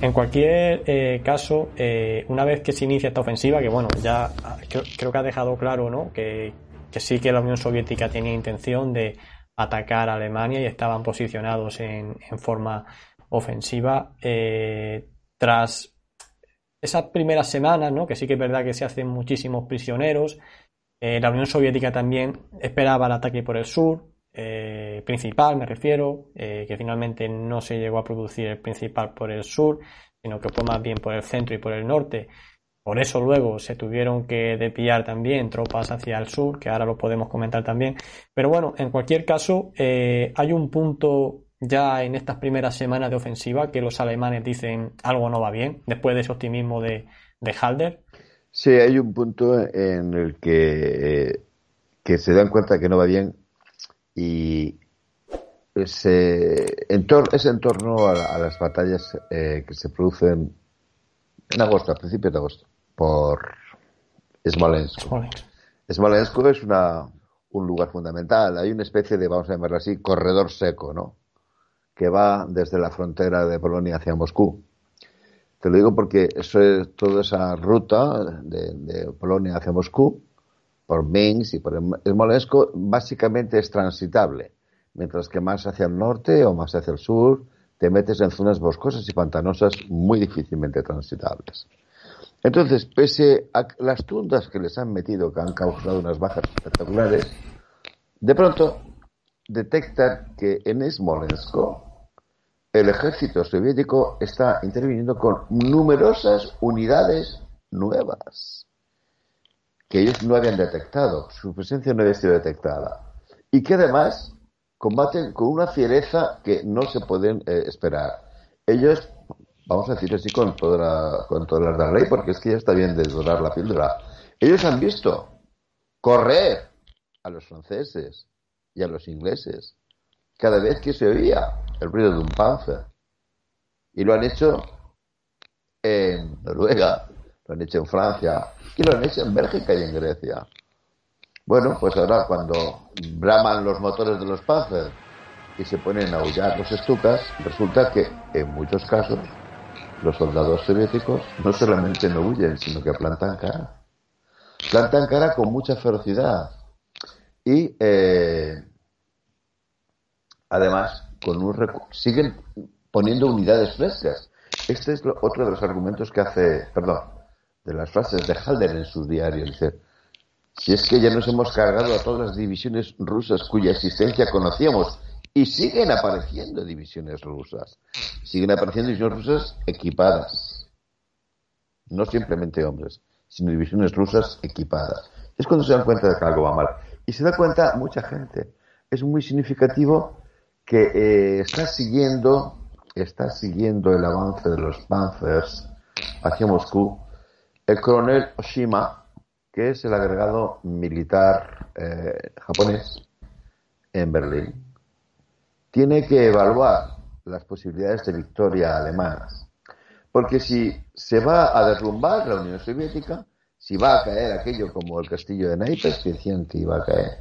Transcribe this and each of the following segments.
En cualquier eh, caso, eh, una vez que se inicia esta ofensiva, que bueno, ya creo, que ha dejado claro, ¿no? Que, sí que la Unión Soviética tenía intención de atacar a Alemania y estaban posicionados en, en forma ofensiva. Eh, tras esas primeras semanas, ¿no? Que sí que es verdad que se hacen muchísimos prisioneros. la Unión Soviética también esperaba el ataque por el sur, eh, principal, me refiero, eh, que finalmente no se llegó a producir el principal por el sur, sino que fue más bien por el centro y por el norte. Por eso luego se tuvieron que desviar también tropas hacia el sur, que ahora lo podemos comentar también. Pero bueno, en cualquier caso, eh, hay un punto ya en estas primeras semanas de ofensiva que los alemanes dicen algo no va bien, después de ese optimismo de, de Halder. Sí, hay un punto en el que, que se dan cuenta que no va bien y ese entorno, es en torno a, las batallas eh, que se producen en agosto, a principios de agosto, por Smolensk. Smolensk, es una, un lugar fundamental. Hay una especie de, vamos a llamarlo así, corredor seco, ¿no? Que va desde la frontera de Polonia hacia Moscú. Te lo digo porque eso es, toda esa ruta de, de Polonia hacia Moscú por Minsk y por Smolensk básicamente es transitable, mientras que más hacia el norte o más hacia el sur te metes en zonas boscosas y pantanosas muy difícilmente transitables. Entonces, pese a las tundas que les han metido, que han causado unas bajas espectaculares, de pronto detectan que en Smolensk el ejército soviético está interviniendo con numerosas unidades nuevas que ellos no habían detectado, su presencia no había sido detectada, y que además combaten con una fiereza que no se pueden eh, esperar. Ellos, vamos a decir así con toda, la, con toda la ley, porque es que ya está bien de dorar la píldora, ellos han visto correr a los franceses y a los ingleses cada vez que se oía el ruido de un panzer. Y lo han hecho en Noruega, lo han hecho en Francia y lo han hecho en Bélgica y en Grecia. Bueno, pues ahora cuando braman los motores de los Panzer y se ponen a aullar los estucas, resulta que en muchos casos los soldados soviéticos no solamente no huyen, sino que plantan cara. Plantan cara con mucha ferocidad y eh, además con un siguen poniendo unidades frescas. Este es otro de los argumentos que hace, perdón, de las frases de Halder en sus diarios. Dice, si es que ya nos hemos cargado a todas las divisiones rusas cuya existencia conocíamos y siguen apareciendo divisiones rusas. Siguen apareciendo divisiones rusas equipadas. No simplemente hombres, sino divisiones rusas equipadas. Es cuando se dan cuenta de que algo va mal. Y se da cuenta mucha gente. Es muy significativo que eh, está siguiendo está siguiendo el avance de los Panzers hacia Moscú el coronel Oshima, que es el agregado militar eh, japonés en Berlín, tiene que evaluar las posibilidades de victoria alemanas. Porque si se va a derrumbar la Unión Soviética, si va a caer aquello como el castillo de Naipes, que iba a caer,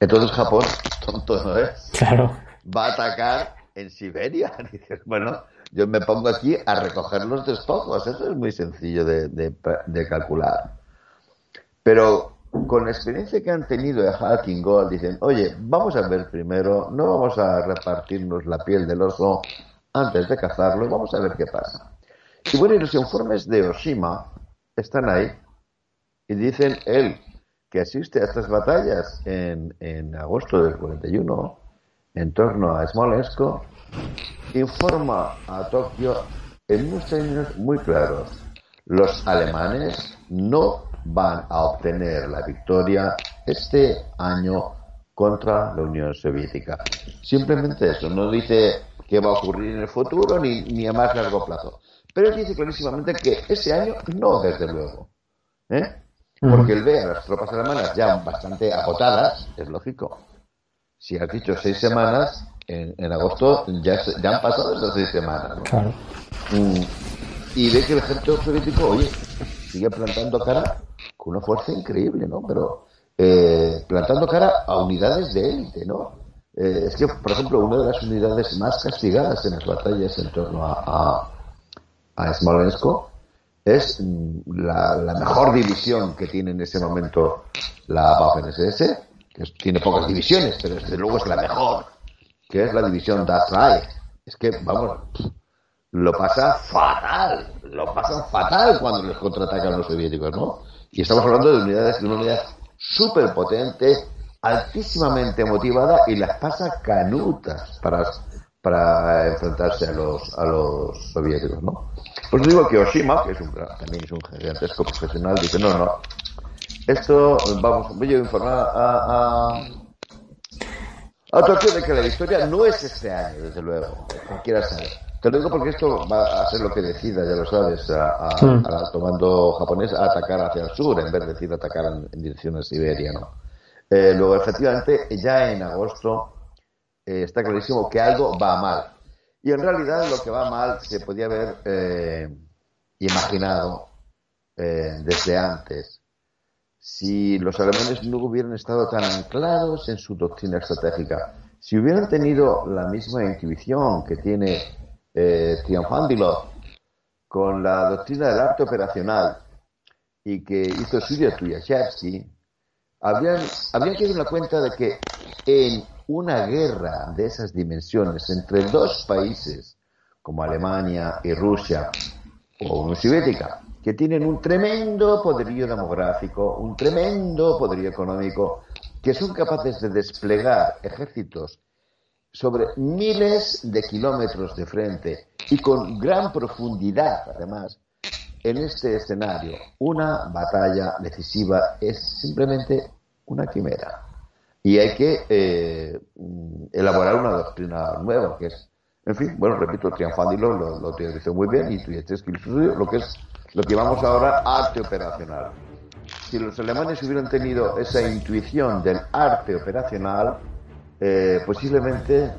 entonces Japón, tonto no es, claro. va a atacar en Siberia. bueno, yo me pongo aquí a recoger los despojos. Eso es muy sencillo de, calcular. Pero con la experiencia que han tenido de Hacking Gold, dicen, oye, vamos a ver primero, no vamos a repartirnos la piel del oso antes de cazarlo, vamos a ver qué pasa. Y bueno, y los informes de Oshima están ahí y dicen él que asiste a estas batallas en, en agosto del 41 en torno a Smolensk informa a Tokio en unos términos muy claros. Los alemanes no van a obtener la victoria este año contra la Unión Soviética. Simplemente eso, no dice qué va a ocurrir en el futuro ni, ni a más largo plazo. Pero dice clarísimamente que ese año no, desde luego. ¿eh? Porque él ve a las tropas alemanas ya bastante agotadas, es lógico. Si has dicho seis semanas, en, agosto ya, ya, han pasado esas seis semanas. Mm, y ve que el ejército soviético, oye, sigue plantando cara con una fuerza increíble, ¿no? Pero eh, plantando cara a unidades de élite, ¿no? Eh, es que, por ejemplo, una de las unidades más castigadas en las batallas en torno a, a Smolensk, es la, mejor división que tiene en ese momento la Waffen-SS, que tiene pocas divisiones, pero desde luego es la mejor, que es la división Das Reich. Es que, vamos, lo pasa fatal, lo pasa fatal cuando les contraatacan los soviéticos, ¿no? Y estamos hablando de unidades, de una unidad súper potente, altísimamente motivada y las pasa canutas para, para enfrentarse a los, a los soviéticos, ¿no? Pues digo que Oshima, que es un, también es un gigantesco profesional, dice, no, no, esto, vamos, voy a informar a, a de que la historia no es este año, desde luego, cualquiera sabe. Te lo digo porque esto va a ser lo que decida, ya lo sabes, a, a, hmm. tomando japonés a atacar hacia el sur en vez de decir atacar en, dirección a Siberia, ¿no? Eh, luego, efectivamente, ya en agosto eh, está clarísimo que algo va mal. Y en realidad lo que va mal se podía haber eh, imaginado desde antes. Si los alemanes no hubieran estado tan anclados en su doctrina estratégica, si hubieran tenido la misma intuición que tiene eh, con la doctrina del arte operacional y que hizo suyo Tuyashevsky, habrían, habrían que dar cuenta de que en una guerra de esas dimensiones entre dos países como Alemania y Rusia o Unión Soviética, que tienen un tremendo poderío demográfico, un tremendo poderío económico, que son capaces de desplegar ejércitos sobre miles de kilómetros de frente y con gran profundidad, además, en este escenario, una batalla decisiva es simplemente una quimera. Y hay que eh, elaborar una doctrina nueva, que es, en fin, bueno, repito, Trianfándilo lo, lo teorizó muy bien y lo que es lo que llamamos ahora arte operacional. Si los alemanes hubieran tenido esa intuición del arte operacional, eh, posiblemente